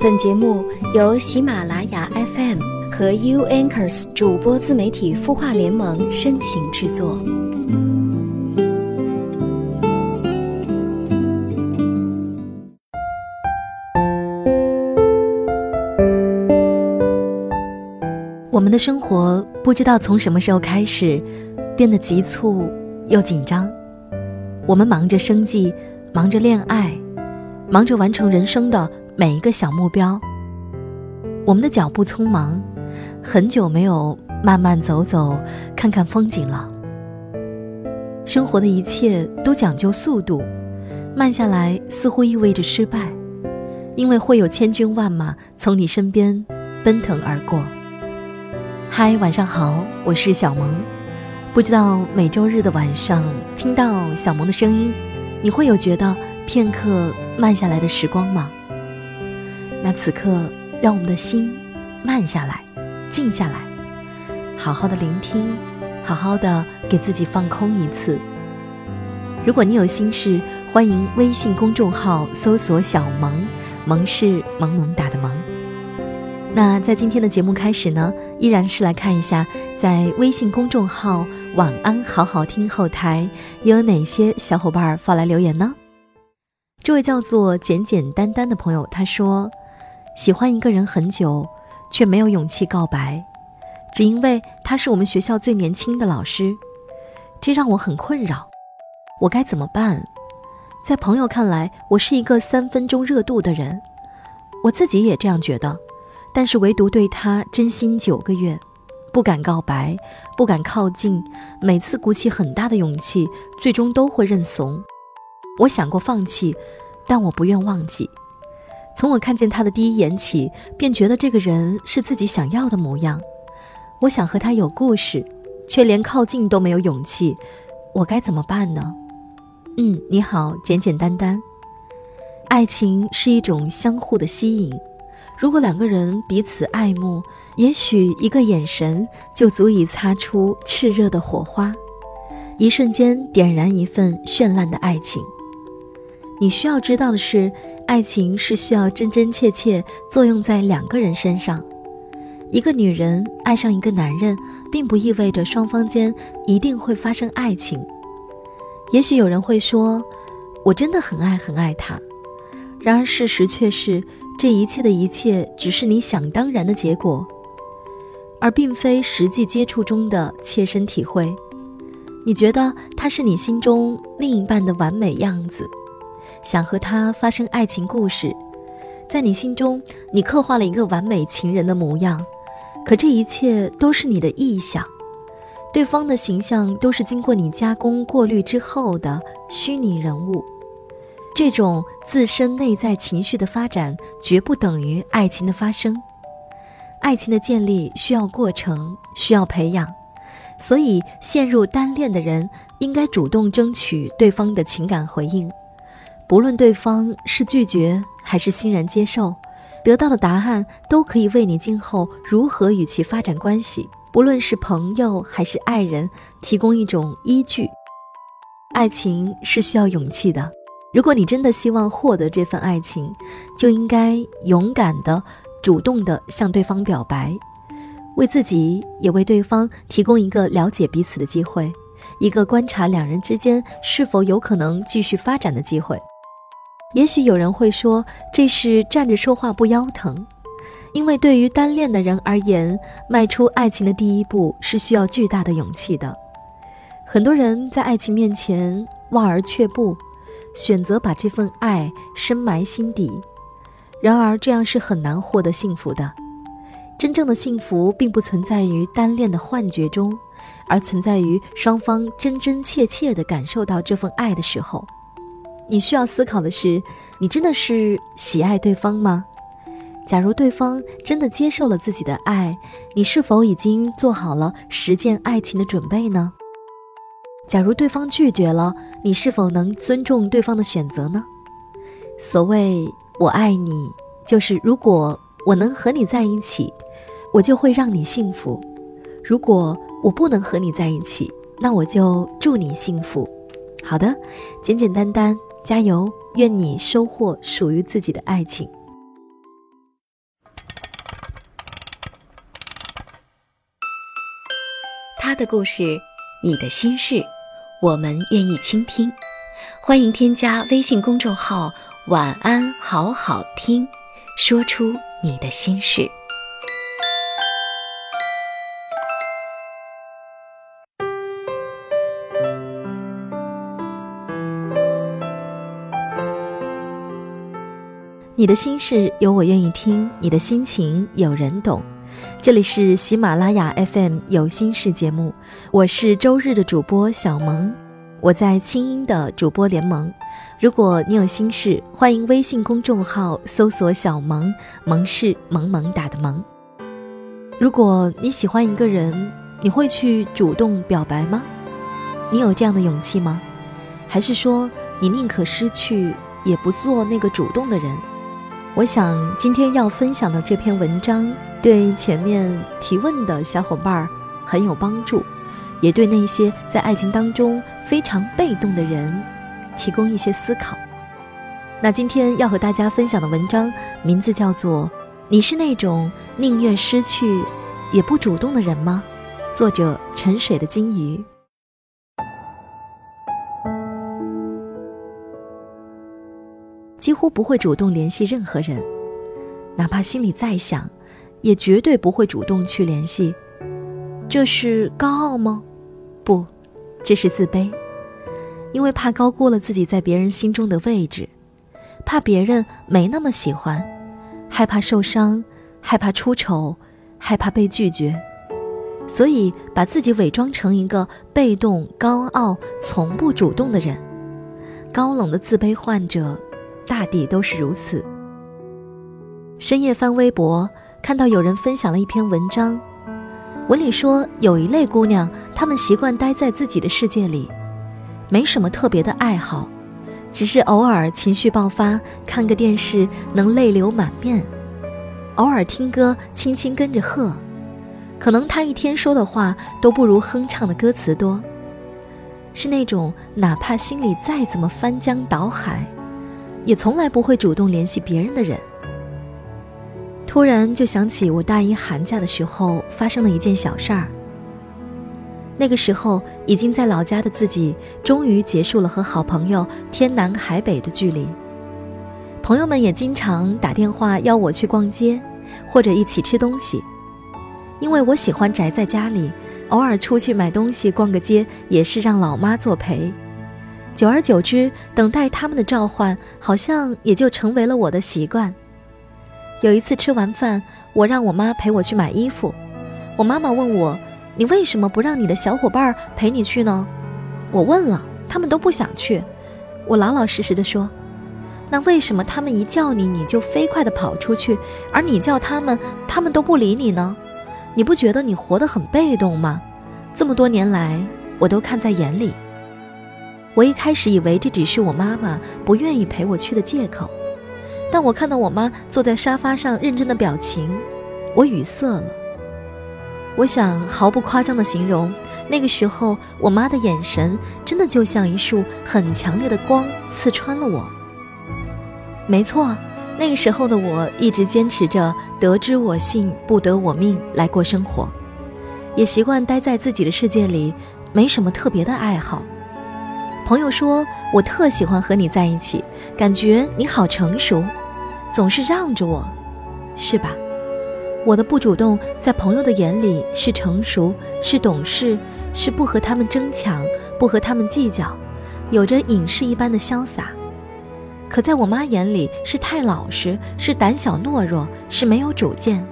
本节目由喜马拉雅 FM 和 U Anchors 主播自媒体孵化联盟深情制作。我们的生活不知道从什么时候开始变得急促又紧张，我们忙着生计，忙着恋爱，忙着完成人生的。每一个小目标，我们的脚步匆忙，很久没有慢慢走走，看看风景了。生活的一切都讲究速度，慢下来似乎意味着失败，因为会有千军万马从你身边奔腾而过。嗨，晚上好，我是小萌。不知道每周日的晚上听到小萌的声音，你会有觉得片刻慢下来的时光吗？那此刻，让我们的心慢下来，静下来，好好的聆听，好好的给自己放空一次。如果你有心事，欢迎微信公众号搜索“小萌”，萌是萌萌哒的萌。那在今天的节目开始呢，依然是来看一下在微信公众号“晚安好好听”后台有哪些小伙伴发来留言呢？这位叫做简简单单的朋友，他说。喜欢一个人很久，却没有勇气告白，只因为他是我们学校最年轻的老师，这让我很困扰。我该怎么办？在朋友看来，我是一个三分钟热度的人，我自己也这样觉得，但是唯独对他真心九个月，不敢告白，不敢靠近，每次鼓起很大的勇气，最终都会认怂。我想过放弃，但我不愿忘记。从我看见他的第一眼起，便觉得这个人是自己想要的模样。我想和他有故事，却连靠近都没有勇气。我该怎么办呢？嗯，你好，简简单单。爱情是一种相互的吸引，如果两个人彼此爱慕，也许一个眼神就足以擦出炽热的火花，一瞬间点燃一份绚烂的爱情。你需要知道的是。爱情是需要真真切切作用在两个人身上。一个女人爱上一个男人，并不意味着双方间一定会发生爱情。也许有人会说：“我真的很爱很爱他。”然而事实却是，这一切的一切只是你想当然的结果，而并非实际接触中的切身体会。你觉得他是你心中另一半的完美样子。想和他发生爱情故事，在你心中，你刻画了一个完美情人的模样，可这一切都是你的臆想，对方的形象都是经过你加工过滤之后的虚拟人物。这种自身内在情绪的发展，绝不等于爱情的发生。爱情的建立需要过程，需要培养，所以陷入单恋的人应该主动争取对方的情感回应。不论对方是拒绝还是欣然接受，得到的答案都可以为你今后如何与其发展关系，不论是朋友还是爱人，提供一种依据。爱情是需要勇气的，如果你真的希望获得这份爱情，就应该勇敢的、主动的向对方表白，为自己也为对方提供一个了解彼此的机会，一个观察两人之间是否有可能继续发展的机会。也许有人会说，这是站着说话不腰疼，因为对于单恋的人而言，迈出爱情的第一步是需要巨大的勇气的。很多人在爱情面前望而却步，选择把这份爱深埋心底。然而，这样是很难获得幸福的。真正的幸福并不存在于单恋的幻觉中，而存在于双方真真切切地感受到这份爱的时候。你需要思考的是，你真的是喜爱对方吗？假如对方真的接受了自己的爱，你是否已经做好了实践爱情的准备呢？假如对方拒绝了，你是否能尊重对方的选择呢？所谓“我爱你”，就是如果我能和你在一起，我就会让你幸福；如果我不能和你在一起，那我就祝你幸福。好的，简简单单。加油愿你收获属于自己的爱情。他的故事你的心事我们愿意倾听。欢迎添加微信公众号晚安好好听说出你的心事。你的心事有我愿意听，你的心情有人懂。这里是喜马拉雅 FM 有心事节目，我是周日的主播小萌，我在清音的主播联盟。如果你有心事，欢迎微信公众号搜索“小萌”，萌是萌萌打的萌。如果你喜欢一个人，你会去主动表白吗？你有这样的勇气吗？还是说你宁可失去，也不做那个主动的人？我想今天要分享的这篇文章，对前面提问的小伙伴儿很有帮助，也对那些在爱情当中非常被动的人提供一些思考。那今天要和大家分享的文章名字叫做《你是那种宁愿失去也不主动的人吗》，作者沉水的金鱼。几乎不会主动联系任何人，哪怕心里再想，也绝对不会主动去联系。这是高傲吗？不，这是自卑，因为怕高估了自己在别人心中的位置，怕别人没那么喜欢，害怕受伤，害怕出丑，害怕被拒绝，所以把自己伪装成一个被动、高傲、从不主动的人，高冷的自卑患者。大抵都是如此。深夜翻微博，看到有人分享了一篇文章，文里说有一类姑娘，她们习惯待在自己的世界里，没什么特别的爱好，只是偶尔情绪爆发，看个电视能泪流满面，偶尔听歌轻轻跟着和，可能她一天说的话都不如哼唱的歌词多，是那种哪怕心里再怎么翻江倒海。也从来不会主动联系别人的人。突然就想起我大一寒假的时候发生的一件小事儿。那个时候已经在老家的自己，终于结束了和好朋友天南海北的距离。朋友们也经常打电话邀我去逛街，或者一起吃东西。因为我喜欢宅在家里，偶尔出去买东西、逛个街，也是让老妈作陪。久而久之，等待他们的召唤，好像也就成为了我的习惯。有一次吃完饭，我让我妈陪我去买衣服，我妈妈问我：“你为什么不让你的小伙伴陪你去呢？”我问了，他们都不想去。我老老实实的说：“那为什么他们一叫你，你就飞快的跑出去，而你叫他们，他们都不理你呢？你不觉得你活得很被动吗？这么多年来，我都看在眼里。”我一开始以为这只是我妈妈不愿意陪我去的借口，但我看到我妈坐在沙发上认真的表情，我语塞了。我想毫不夸张的形容，那个时候我妈的眼神真的就像一束很强烈的光刺穿了我。没错，那个时候的我一直坚持着“得之我幸，不得我命”来过生活，也习惯待在自己的世界里，没什么特别的爱好。朋友说：“我特喜欢和你在一起，感觉你好成熟，总是让着我，是吧？”我的不主动，在朋友的眼里是成熟，是懂事，是不和他们争抢，不和他们计较，有着隐士一般的潇洒。可在我妈眼里，是太老实，是胆小懦弱，是没有主见。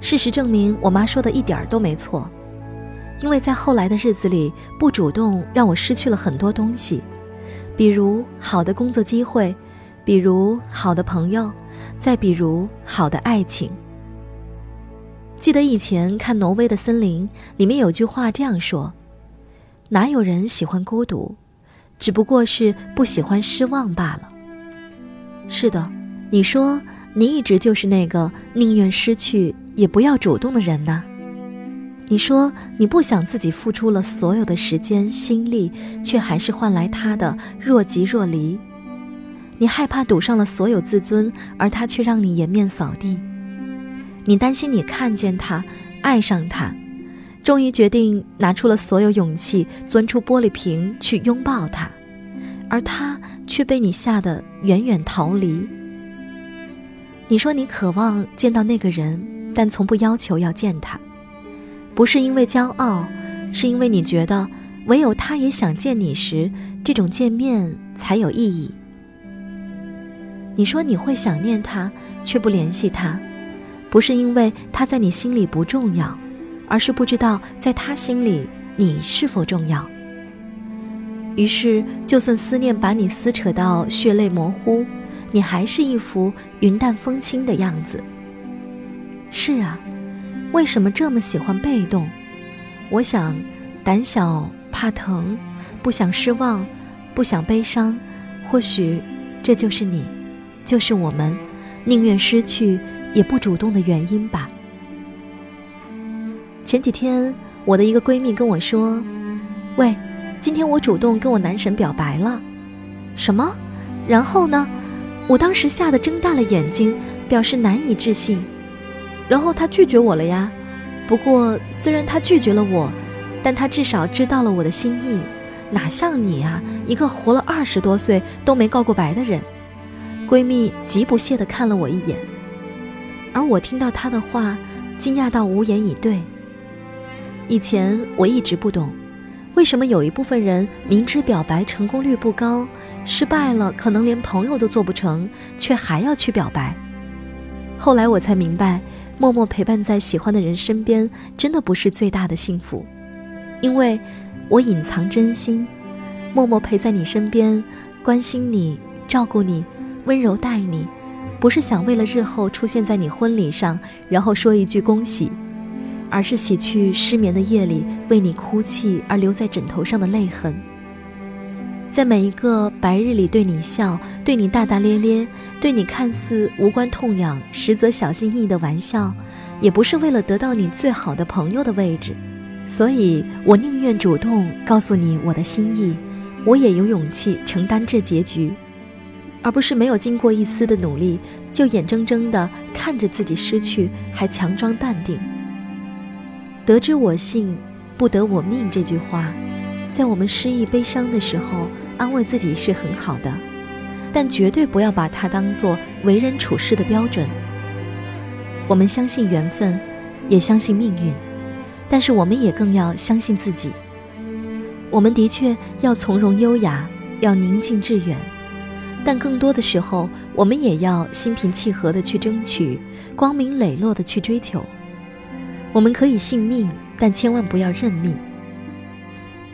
事实证明，我妈说的一点儿都没错。因为在后来的日子里，不主动让我失去了很多东西，比如好的工作机会，比如好的朋友，再比如好的爱情。记得以前看《挪威的森林》，里面有句话这样说：“哪有人喜欢孤独，只不过是不喜欢失望罢了。”是的，你说你一直就是那个宁愿失去也不要主动的人呢？你说你不想自己付出了所有的时间心力，却还是换来他的若即若离。你害怕赌上了所有自尊，而他却让你颜面扫地。你担心你看见他，爱上他，终于决定拿出了所有勇气，钻出玻璃瓶去拥抱他，而他却被你吓得远远逃离。你说你渴望见到那个人，但从不要求要见他，不是因为骄傲，是因为你觉得唯有他也想见你时，这种见面才有意义。你说你会想念他，却不联系他，不是因为他在你心里不重要。而是不知道在他心里你是否重要。于是，就算思念把你撕扯到血泪模糊，你还是一副云淡风轻的样子。是啊，为什么这么喜欢被动？我想，胆小、怕疼，不想失望，不想悲伤，或许这就是你，就是我们，宁愿失去也不主动的原因吧。前几天，我的一个闺蜜跟我说：“喂，今天我主动跟我男神表白了。”什么？然后呢？我当时吓得睁大了眼睛，表示难以置信。然后他拒绝我了呀。不过虽然他拒绝了我，但他至少知道了我的心意。哪像你啊，一个活了二十多岁都没告过白的人。闺蜜极不屑地看了我一眼，而我听到她的话，惊讶到无言以对。以前我一直不懂，为什么有一部分人明知表白成功率不高，失败了可能连朋友都做不成，却还要去表白。后来我才明白，默默陪伴在喜欢的人身边，真的不是最大的幸福。因为，我隐藏真心，默默陪在你身边，关心你，照顾你，温柔待你，不是想为了日后出现在你婚礼上，然后说一句恭喜。而是洗去失眠的夜里为你哭泣而留在枕头上的泪痕，在每一个白日里对你笑、对你大大咧咧、对你看似无关痛痒实则小心翼翼的玩笑，也不是为了得到你最好的朋友的位置，所以我宁愿主动告诉你我的心意，我也有勇气承担这结局，而不是没有经过一丝的努力就眼睁睁地看着自己失去，还强装淡定。得之我幸，不得我命。这句话，在我们失意悲伤的时候，安慰自己是很好的，但绝对不要把它当做为人处事的标准。我们相信缘分，也相信命运，但是我们也更要相信自己。我们的确要从容优雅，要宁静致远，但更多的时候，我们也要心平气和的去争取，光明磊落的去追求。我们可以信命，但千万不要认命。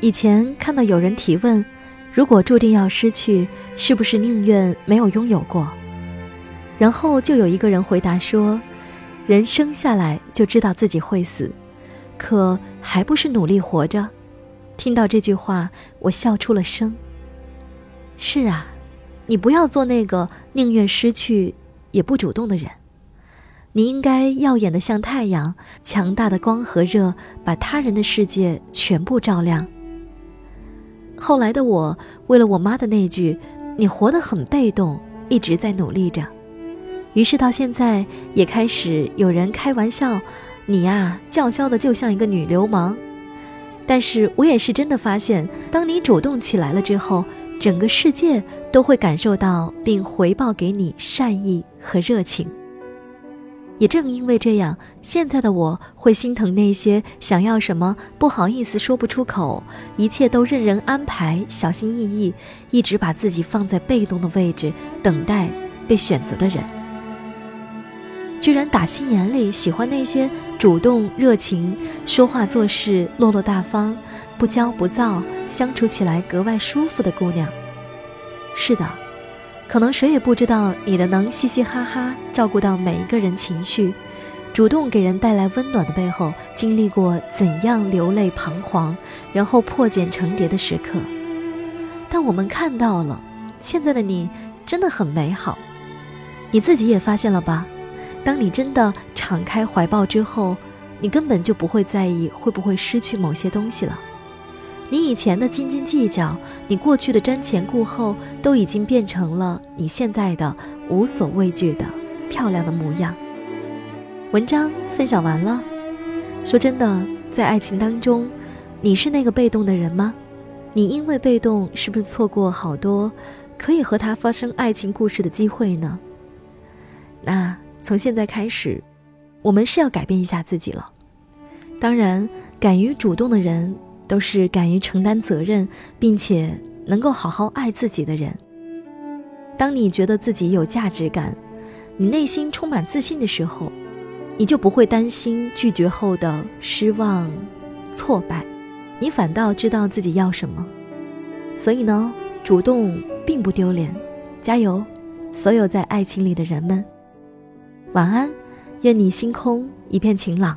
以前看到有人提问：如果注定要失去，是不是宁愿没有拥有过？然后就有一个人回答说：人生下来就知道自己会死，可还不是努力活着？听到这句话，我笑出了声。是啊，你不要做那个宁愿失去也不主动的人。你应该耀眼的像太阳，强大的光和热，把他人的世界全部照亮。后来的我，为了我妈的那句“你活得很被动”，一直在努力着。于是到现在，也开始有人开玩笑：“你呀，叫嚣的就像一个女流氓。”但是我也是真的发现，当你主动起来了之后，整个世界都会感受到并回报给你善意和热情。也正因为这样，现在的我会心疼那些想要什么不好意思说不出口，一切都任人安排、小心翼翼，一直把自己放在被动的位置，等待被选择的人。居然打心眼里喜欢那些主动、热情、说话做事落落大方、不骄不躁、相处起来格外舒服的姑娘。是的。可能谁也不知道，你的能嘻嘻哈哈照顾到每一个人情绪，主动给人带来温暖的背后，经历过怎样流泪彷徨，然后破茧成蝶的时刻。但我们看到了，现在的你真的很美好。你自己也发现了吧？当你真的敞开怀抱之后，你根本就不会在意会不会失去某些东西了。你以前的斤斤计较，你过去的瞻前顾后，都已经变成了你现在的无所畏惧的漂亮的模样。文章分享完了，说真的。在爱情当中，你是那个被动的人吗？你因为被动，是不是错过好多可以和他发生爱情故事的机会呢？那从现在开始，我们是要改变一下自己了。当然，敢于主动的人，都是敢于承担责任，并且能够好好爱自己的人。当你觉得自己有价值感，你内心充满自信的时候，你就不会担心拒绝后的失望、挫败，你反倒知道自己要什么。所以呢，主动并不丢脸，加油，所有在爱情里的人们，晚安，愿你星空一片晴朗。